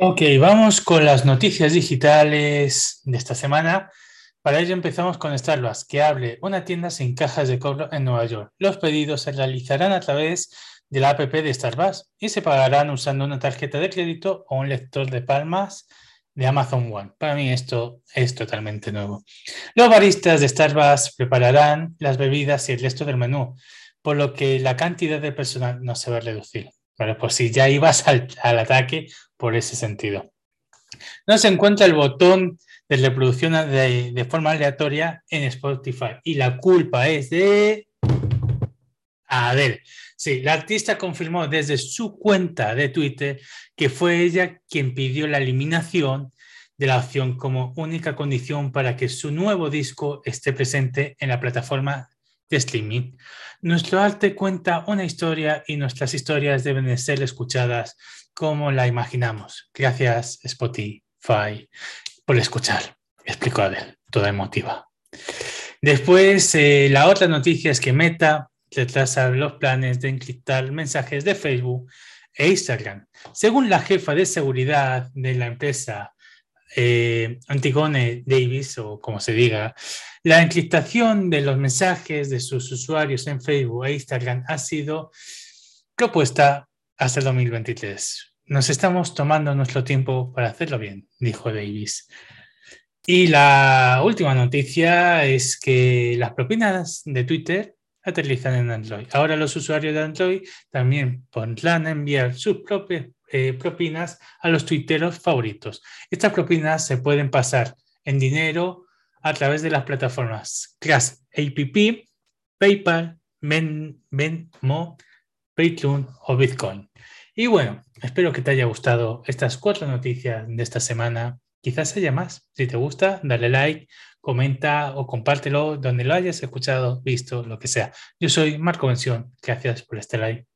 Ok, vamos con las noticias digitales de esta semana. Para ello empezamos con Starbucks, que abre una tienda sin cajas de cobro en Nueva York. Los pedidos se realizarán a través de la app de Starbucks y se pagarán usando una tarjeta de crédito o un lector de palmas de Amazon One. Para mí esto es totalmente nuevo. Los baristas de Starbucks prepararán las bebidas y el resto del menú, por lo que la cantidad de personal no se va a reducir. Bueno, pues si ya ibas al, ataque por ese sentido. No se encuentra el botón de reproducción de, de, forma aleatoria en Spotify y la culpa es de Adele. Sí, la artista confirmó desde su cuenta de Twitter que fue ella quien pidió la eliminación de la opción como única condición para que su nuevo disco esté presente en la plataforma de streaming. Nuestro arte cuenta una historia y nuestras historias deben ser escuchadas como la imaginamos. Gracias Spotify por escuchar. Explicó Adel, toda emotiva. Después, eh, la otra noticia es que Meta retrasa los planes de encriptar mensajes de Facebook e Instagram. Según la jefa de seguridad de la empresa eh, Antigone Davis, o como se diga, la encriptación de los mensajes de sus usuarios en Facebook e Instagram ha sido propuesta hasta el 2023. Nos estamos tomando nuestro tiempo para hacerlo bien, dijo Davis. Y la última noticia es que las propinas de Twitter aterrizan en Android. Ahora los usuarios de Android también podrán enviar sus propias eh, propinas a los tuiteros favoritos. Estas propinas se pueden pasar en dinero a través de las plataformas Crash APP, PayPal, Venmo, Patreon o Bitcoin. Y bueno, espero que te haya gustado estas cuatro noticias de esta semana. Quizás haya más. Si te gusta, dale like, comenta o compártelo donde lo hayas escuchado, visto, lo que sea. Yo soy Marco Mención. Gracias por estar ahí.